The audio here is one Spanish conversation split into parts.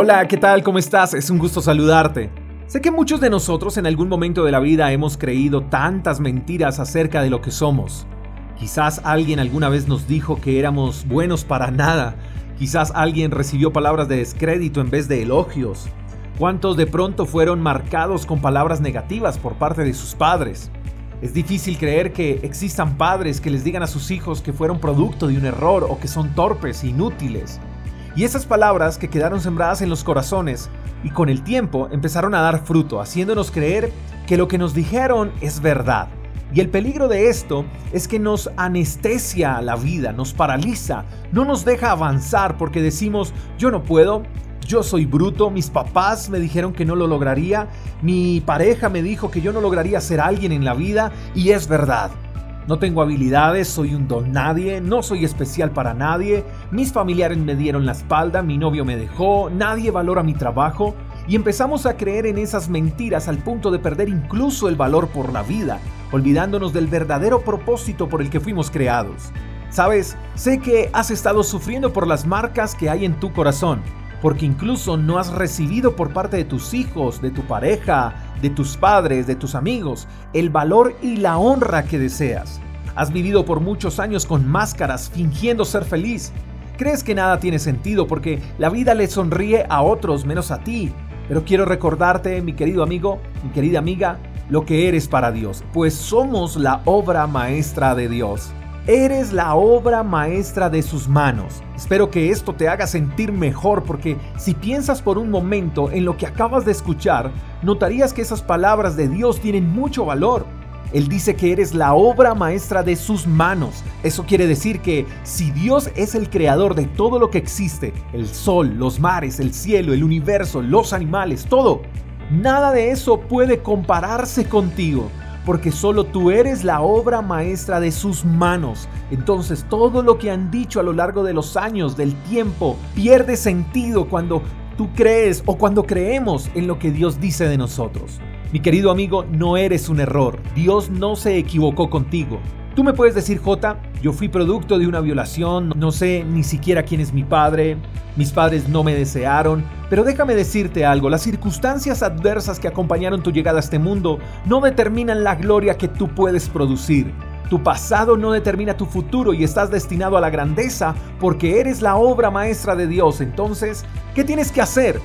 Hola, ¿qué tal? ¿Cómo estás? Es un gusto saludarte. Sé que muchos de nosotros en algún momento de la vida hemos creído tantas mentiras acerca de lo que somos. Quizás alguien alguna vez nos dijo que éramos buenos para nada. Quizás alguien recibió palabras de descrédito en vez de elogios. ¿Cuántos de pronto fueron marcados con palabras negativas por parte de sus padres? Es difícil creer que existan padres que les digan a sus hijos que fueron producto de un error o que son torpes, inútiles. Y esas palabras que quedaron sembradas en los corazones y con el tiempo empezaron a dar fruto, haciéndonos creer que lo que nos dijeron es verdad. Y el peligro de esto es que nos anestesia la vida, nos paraliza, no nos deja avanzar porque decimos, yo no puedo, yo soy bruto, mis papás me dijeron que no lo lograría, mi pareja me dijo que yo no lograría ser alguien en la vida y es verdad. No tengo habilidades, soy un don nadie, no soy especial para nadie, mis familiares me dieron la espalda, mi novio me dejó, nadie valora mi trabajo. Y empezamos a creer en esas mentiras al punto de perder incluso el valor por la vida, olvidándonos del verdadero propósito por el que fuimos creados. Sabes, sé que has estado sufriendo por las marcas que hay en tu corazón, porque incluso no has recibido por parte de tus hijos, de tu pareja, de tus padres, de tus amigos, el valor y la honra que deseas. Has vivido por muchos años con máscaras fingiendo ser feliz. Crees que nada tiene sentido porque la vida le sonríe a otros menos a ti. Pero quiero recordarte, mi querido amigo, mi querida amiga, lo que eres para Dios, pues somos la obra maestra de Dios. Eres la obra maestra de sus manos. Espero que esto te haga sentir mejor porque si piensas por un momento en lo que acabas de escuchar, notarías que esas palabras de Dios tienen mucho valor. Él dice que eres la obra maestra de sus manos. Eso quiere decir que si Dios es el creador de todo lo que existe, el sol, los mares, el cielo, el universo, los animales, todo, nada de eso puede compararse contigo porque solo tú eres la obra maestra de sus manos. Entonces todo lo que han dicho a lo largo de los años, del tiempo, pierde sentido cuando tú crees o cuando creemos en lo que Dios dice de nosotros. Mi querido amigo, no eres un error. Dios no se equivocó contigo. Tú me puedes decir, J, yo fui producto de una violación, no sé ni siquiera quién es mi padre, mis padres no me desearon, pero déjame decirte algo, las circunstancias adversas que acompañaron tu llegada a este mundo no determinan la gloria que tú puedes producir. Tu pasado no determina tu futuro y estás destinado a la grandeza porque eres la obra maestra de Dios. Entonces, ¿qué tienes que hacer?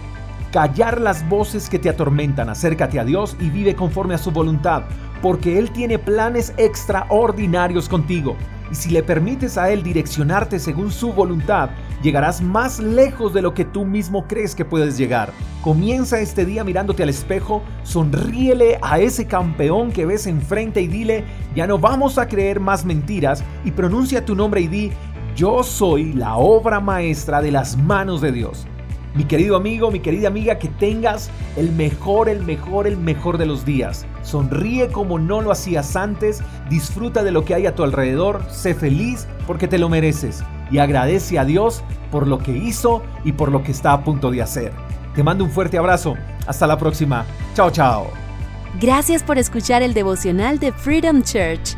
Callar las voces que te atormentan, acércate a Dios y vive conforme a su voluntad, porque Él tiene planes extraordinarios contigo. Y si le permites a Él direccionarte según su voluntad, llegarás más lejos de lo que tú mismo crees que puedes llegar. Comienza este día mirándote al espejo, sonríele a ese campeón que ves enfrente y dile, ya no vamos a creer más mentiras y pronuncia tu nombre y di, yo soy la obra maestra de las manos de Dios. Mi querido amigo, mi querida amiga, que tengas el mejor, el mejor, el mejor de los días. Sonríe como no lo hacías antes, disfruta de lo que hay a tu alrededor, sé feliz porque te lo mereces y agradece a Dios por lo que hizo y por lo que está a punto de hacer. Te mando un fuerte abrazo. Hasta la próxima. Chao, chao. Gracias por escuchar el devocional de Freedom Church